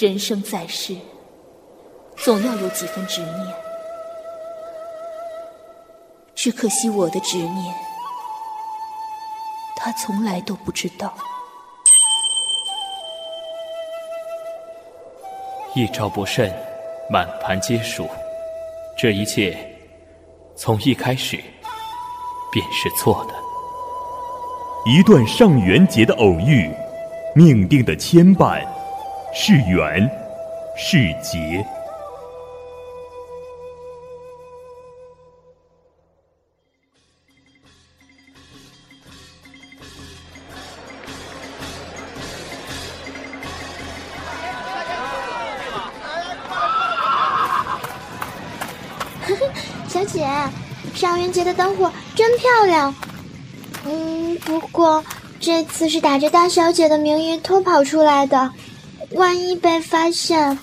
人生在世，总要有几分执念，只可惜我的执念，他从来都不知道。一招不慎，满盘皆输。这一切，从一开始便是错的。一段上元节的偶遇，命定的牵绊。是缘，是劫。小姐，上元节的灯火真漂亮。嗯，不过这次是打着大小姐的名义偷跑出来的。万一被发现，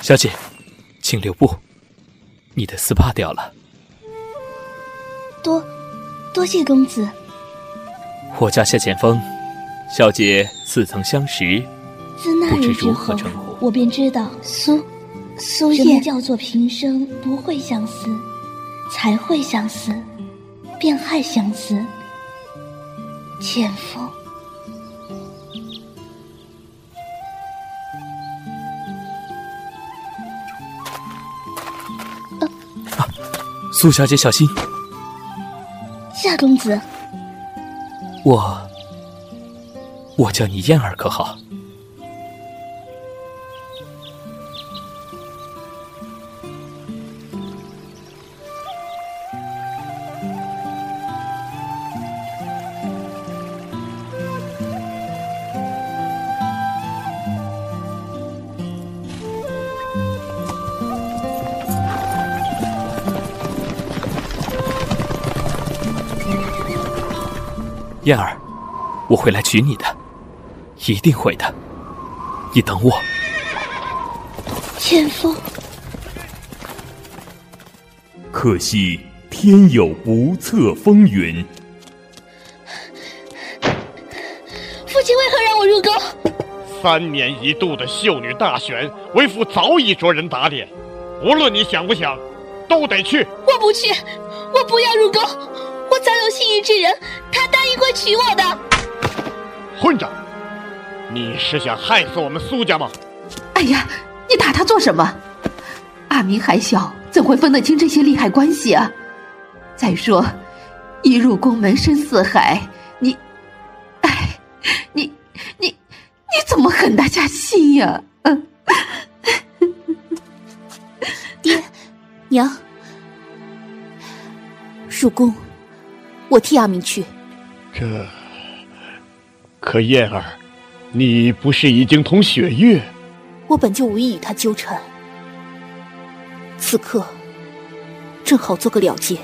小姐，请留步。你的丝帕掉了。多，多谢公子。我叫夏剑锋，小姐似曾相识，自那日之后，我便知道苏苏叶叫做平生不会相思，才会相思，便害相思。剑锋。苏小姐，小心！夏公子，我，我叫你燕儿，可好？燕儿，我会来娶你的，一定会的。你等我。千峰，可惜天有不测风云。父亲为何让我入宫？三年一度的秀女大选，为父早已着人打脸。无论你想不想，都得去。我不去，我不要入宫。我早有心仪之人，他答应会娶我的。混账！你是想害死我们苏家吗？哎呀，你打他做什么？阿明还小，怎会分得清这些利害关系啊？再说，一入宫门深似海，你，哎，你你你怎么狠得下心呀？嗯，爹娘，入宫。我替阿明去。这，可燕儿，你不是已经同雪月？我本就无意与他纠缠，此刻正好做个了结。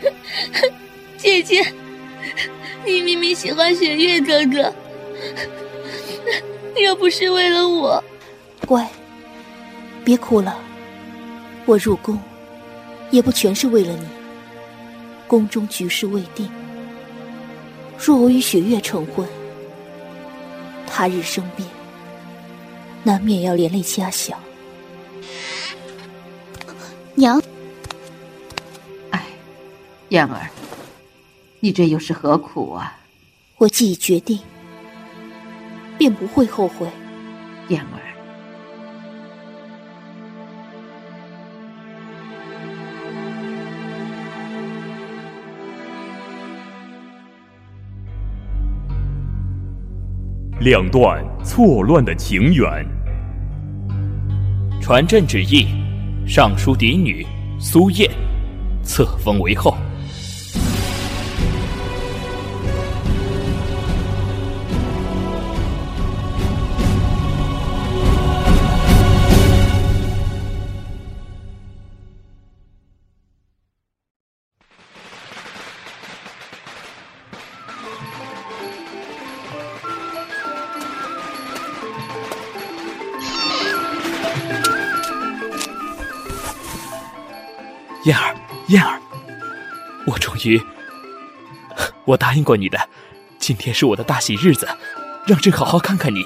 姐姐，你明明喜欢雪月哥哥，又不是为了我。乖，别哭了，我入宫。也不全是为了你。宫中局势未定，若我与雪月成婚，他日生变，难免要连累家小。娘，哎，燕儿，你这又是何苦啊？我既已决定，便不会后悔。燕儿。两段错乱的情缘。传朕旨意，尚书嫡女苏燕册封为后。燕儿，燕儿我终于，我答应过你的，今天是我的大喜日子，让朕好好看看你。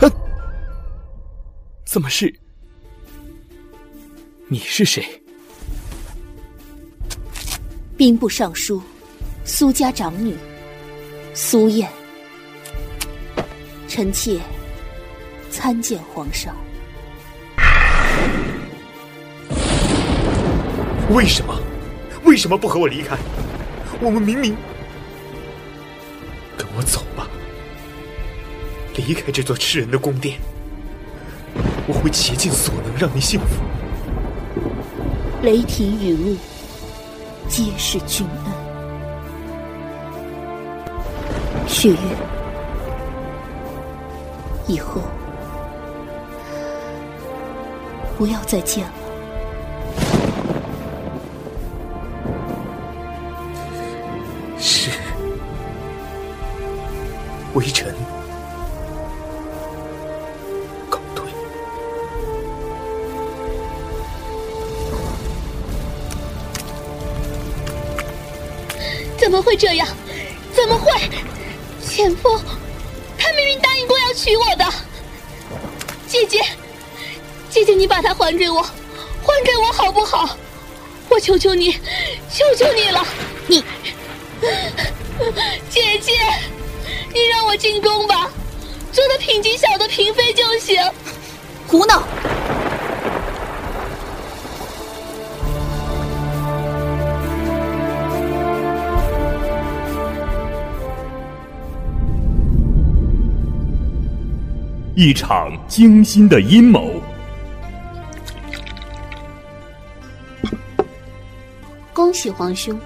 啊！怎么是？你是谁？兵部尚书，苏家长女，苏燕。臣妾参见皇上。为什么？为什么不和我离开？我们明明……跟我走吧，离开这座吃人的宫殿。我会竭尽所能让你幸福。雷霆雨露，皆是君恩。雪月，以后不要再见了。怎么会这样？怎么会？前夫，他明明答应过要娶我的。姐姐，姐姐，你把他还给我，还给我好不好？我求求你，求求你了，你，姐姐。你让我进宫吧，做个品级小的嫔妃就行。胡闹！一场精心的阴谋。恭喜皇兄，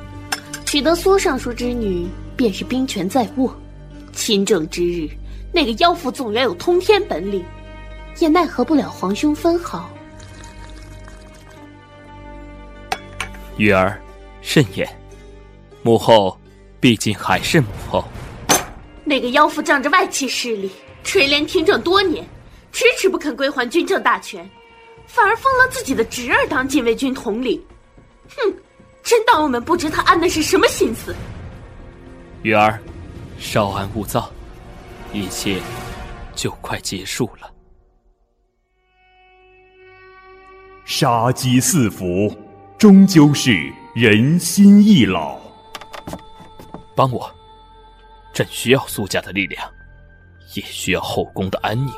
取得苏尚书之女，便是兵权在握。亲政之日，那个妖妇纵然有通天本领，也奈何不了皇兄分毫。玉儿，慎言，母后毕竟还是母后。那个妖妇仗着外戚势力，垂帘听政多年，迟迟不肯归还军政大权，反而封了自己的侄儿当禁卫军统领。哼，真当我们不知他安的是什么心思？玉儿。稍安勿躁，一切就快结束了。杀机四伏，终究是人心易老。帮我，朕需要苏家的力量，也需要后宫的安宁。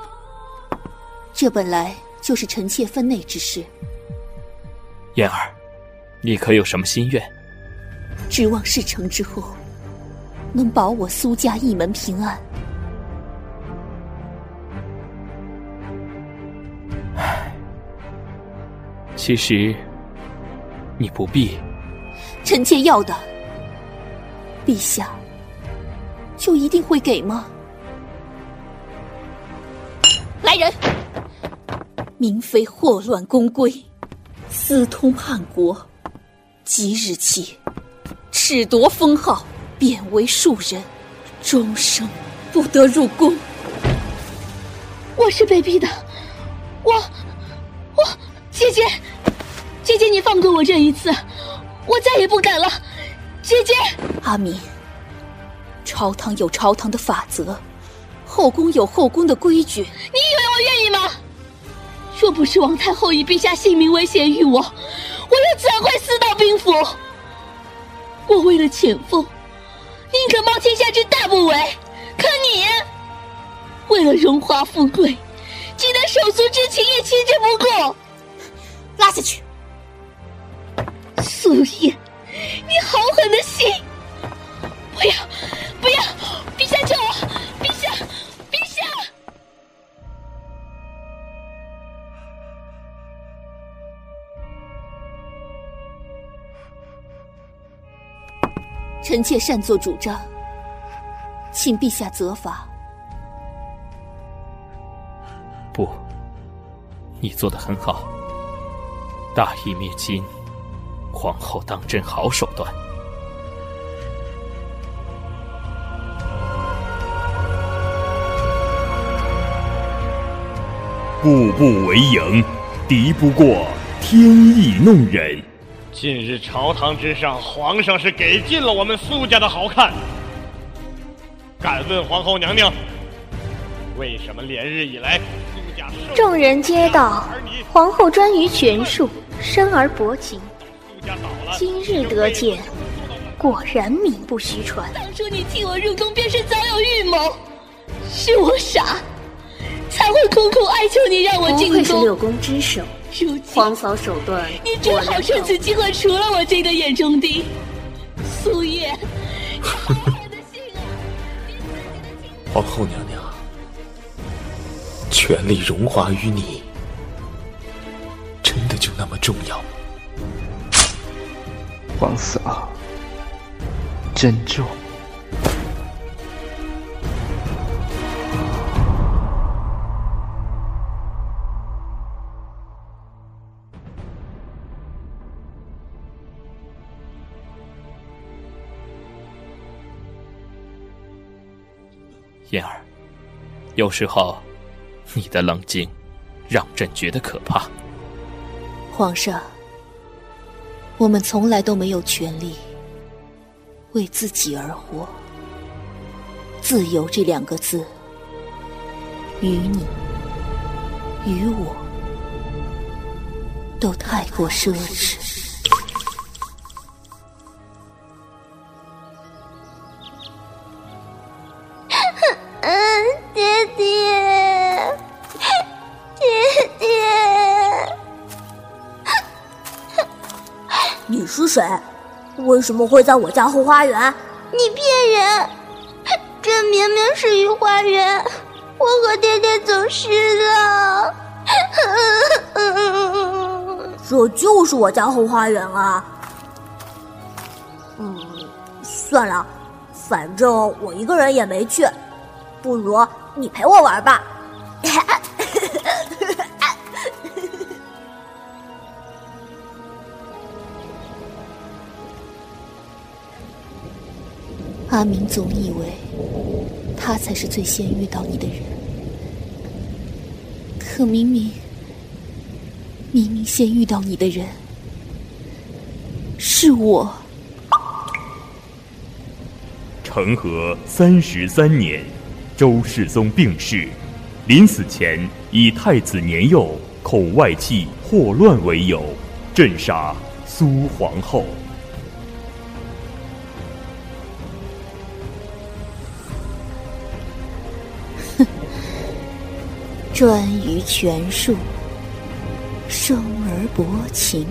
这本来就是臣妾分内之事。燕儿，你可有什么心愿？指望事成之后。能保我苏家一门平安。唉，其实你不必。臣妾要的，陛下就一定会给吗？来人！明妃祸乱宫规，私通叛国，即日起褫夺封号。贬为庶人，终生不得入宫。我是被逼的，我我姐姐，姐姐你放过我这一次，我再也不敢了。姐姐，阿敏，朝堂有朝堂的法则，后宫有后宫的规矩。你以为我愿意吗？若不是王太后以陛下性命威胁于我，我又怎会私到兵符？我为了前锋。宁可冒天下之大不韪，可你为了荣华富贵，竟连手足之情也弃之不顾。拉下去！苏燕，你好狠的心！不要，不要！陛下救我！臣妾擅作主张，请陛下责罚。不，你做的很好，大义灭亲，皇后当真好手段。步步为营，敌不过天意弄人。近日朝堂之上，皇上是给尽了我们苏家的好看。敢问皇后娘娘，为什么连日以来苏家？众人皆道，皇后专于权术，生而薄情。今日得见，果然名不虚传。当初你替我入宫，便是早有预谋，是我傻，才会苦苦哀求你让我进宫。不愧是六宫之首，皇嫂手段，你正好趁此机会除了我这个眼中钉。苏叶。皇后娘娘，权力荣华于你，真的就那么重要吗？皇嫂，珍重。有时候你的冷静让朕觉得可怕。皇上，我们从来都没有权利为自己而活。自由这两个字，于你，于我，都太过奢侈。为什么会在我家后花园？你骗人！这明明是御花园，我和爹爹走失了。这就是我家后花园啊！嗯，算了，反正我一个人也没去，不如你陪我玩吧。阿明总以为他才是最先遇到你的人，可明明明明先遇到你的人是我。成和三十三年，周世宗病逝，临死前以太子年幼、恐外戚祸乱为由，镇杀苏皇后。专于权术，生而薄情。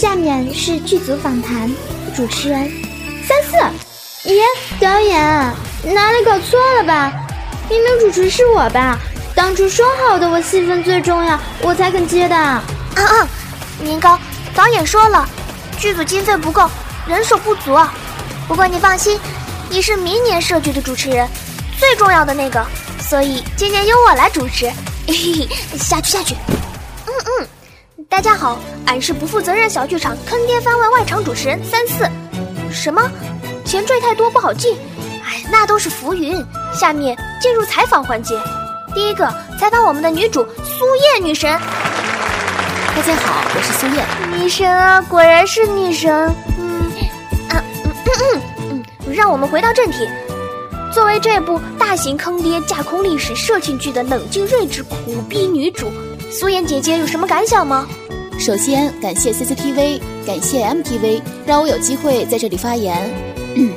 下面是剧组访谈，主持人三四。耶，导演哪里搞错了吧？明明主持是我吧？当初说好的我戏份最重要，我才肯接的。啊啊，年糕，导演说了，剧组经费不够，人手不足。不过你放心，你是明年设剧的主持人，最重要的那个，所以今年由我来主持。嘿嘿，下去下去。大家好，俺是不负责任小剧场坑爹番外外场主持人三四。什么？前缀太多不好记？哎，那都是浮云。下面进入采访环节，第一个采访我们的女主苏叶女神。大家好，我是苏叶女神啊，果然是女神。嗯，啊，嗯嗯嗯嗯，让我们回到正题。作为这部大型坑爹架空历史社情剧的冷静睿智苦逼女主，苏妍姐姐有什么感想吗？首先感谢 CCTV，感谢 MTV，让我有机会在这里发言。嗯、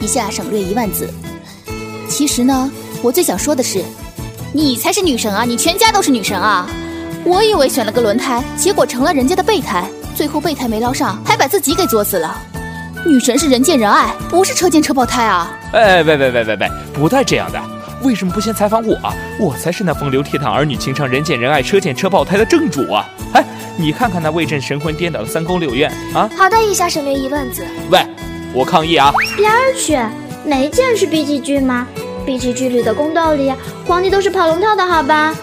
一下省略一万字。其实呢，我最想说的是，你才是女神啊！你全家都是女神啊！我以为选了个轮胎，结果成了人家的备胎，最后备胎没捞上，还把自己给作死了。女神是人见人爱，不是车见车爆胎啊！哎，喂喂喂喂喂，不带这样的！为什么不先采访我啊？我才是那风流倜傥、儿女情长、人见人爱、车见车爆胎的正主啊！哎，你看看那为朕神魂颠倒的三宫六院啊！好的，以下省略一万字。喂，我抗议啊！边儿去！没见是 B G 剧吗？B G 剧里的宫斗里，皇帝都是跑龙套的好吧？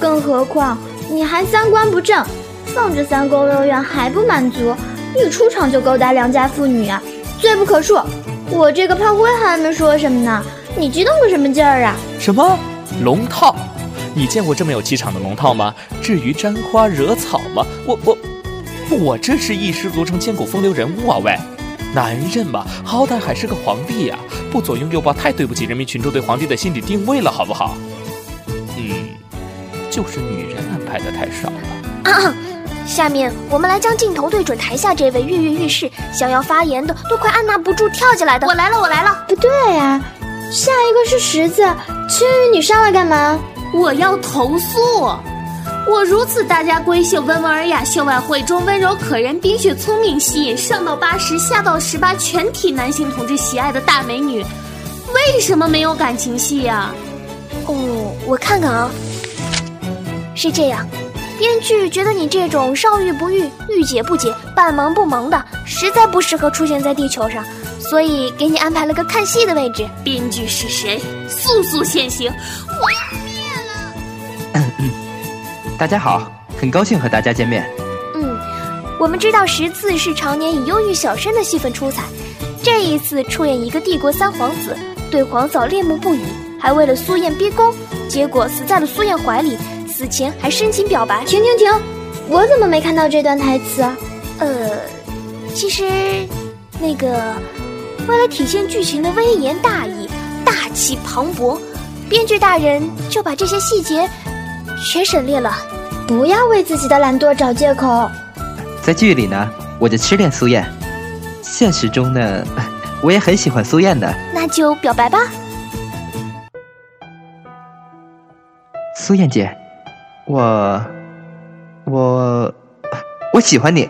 更何况你还三观不正，放着三宫六院还不满足，一出场就勾搭良家妇女，罪不可恕！我这个炮灰还没说什么呢，你激动个什么劲儿啊？什么龙套？你见过这么有气场的龙套吗？至于沾花惹草吗？我我我这是一失足成千古风流人物啊！喂，男人嘛，好歹还是个皇帝呀，不左拥右抱太对不起人民群众对皇帝的心理定位了，好不好？嗯，就是女人安排的太少了。下面我们来将镜头对准台下这位跃跃欲试、想要发言的都快按捺不住跳起来的。我来了，我来了。不对呀，下一个是十字。青云，你上来干嘛？我要投诉。我如此大家闺秀、温文尔雅、秀外慧中、温柔可人、冰雪聪明、吸引上到八十、下到十八全体男性同志喜爱的大美女，为什么没有感情戏呀？哦，我看看啊，是这样。编剧觉得你这种少欲不欲、欲解不解、半萌不萌的，实在不适合出现在地球上，所以给你安排了个看戏的位置。编剧是谁？速速现形！我要灭了！大家好，很高兴和大家见面。嗯，我们知道十次是常年以忧郁小生的戏份出彩，这一次出演一个帝国三皇子，对皇嫂恋慕不已，还为了苏燕逼宫，结果死在了苏燕怀里。死前还深情表白。停停停！我怎么没看到这段台词啊？呃，其实，那个，为了体现剧情的威严大义、大气磅礴，编剧大人就把这些细节全省略了。不要为自己的懒惰找借口。在剧里呢，我就痴恋苏燕；现实中呢，我也很喜欢苏燕的。那就表白吧，苏燕姐。我，我，我喜欢你。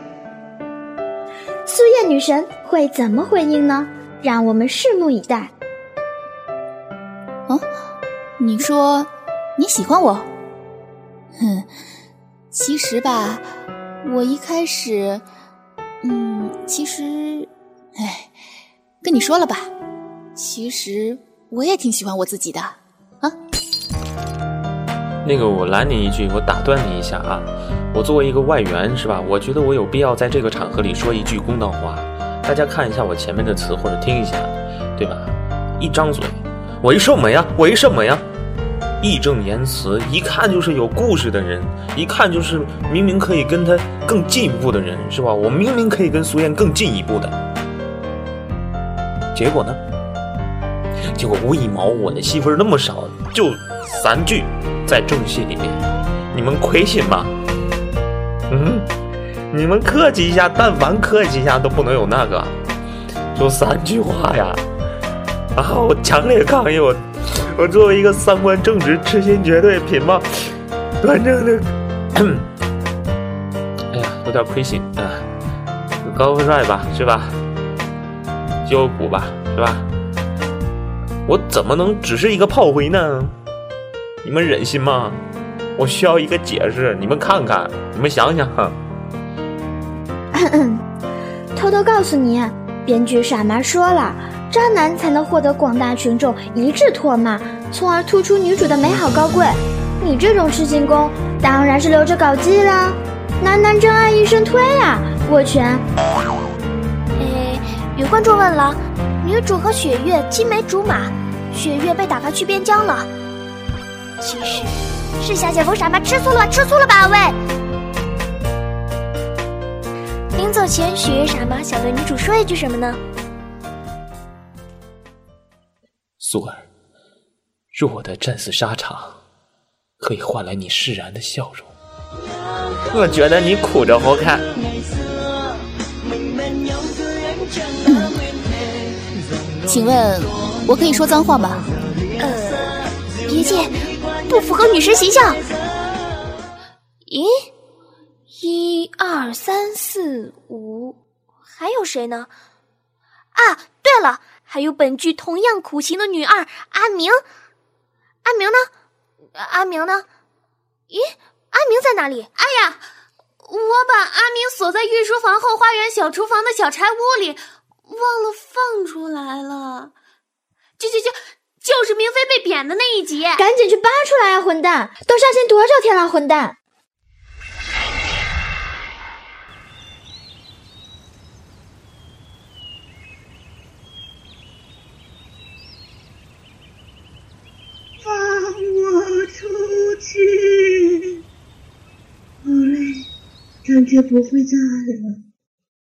苏燕女神会怎么回应呢？让我们拭目以待。哦，你说你喜欢我？哼，其实吧，我一开始，嗯，其实，哎，跟你说了吧，其实我也挺喜欢我自己的啊。那个，我拦你一句，我打断你一下啊！我作为一个外援，是吧？我觉得我有必要在这个场合里说一句公道话。大家看一下我前面的词，或者听一下，对吧？一张嘴，为什么呀？为什么呀？义正言辞，一看就是有故事的人，一看就是明明可以跟他更进一步的人，是吧？我明明可以跟苏燕更进一步的，结果呢？结果为毛我的戏份那么少，就三句。在正戏里面，你们亏心吗？嗯，你们客气一下，但凡客气一下都不能有那个，就三句话呀！啊，我强烈抗议！我我作为一个三观正直、痴心绝对、品貌端正的，哎呀，有点亏心啊！高富帅吧，是吧？就古吧，是吧？我怎么能只是一个炮灰呢？你们忍心吗？我需要一个解释。你们看看，你们想想。偷偷告诉你，编剧傻妈说了，渣男才能获得广大群众一致唾骂，从而突出女主的美好高贵。你这种痴情攻，当然是留着搞基啦。男男真爱一生推啊，握拳。哎，有观众问了，女主和雪月青梅竹马，雪月被打发去边疆了。其实是小姐夫傻妈吃醋了，吃醋了吧？喂！前，雪月傻妈想对女主说一句什么呢？素儿，若我的战死沙场可以换来你释然的笑容，我觉得你哭着好看。请问，我可以说脏话吗？呃，别介。不符合女神形象。咦，一二三四五，还有谁呢？啊，对了，还有本剧同样苦情的女二阿明。阿明呢？阿明呢？咦，阿明在哪里？哎呀，我把阿明锁在御书房后花园小厨房的小柴屋里，忘了放出来了。就就就就是明妃被贬的那一集，赶紧去扒出来啊！混蛋，都上线多少天了？混蛋！放我出去！好累，感觉不会再爱了。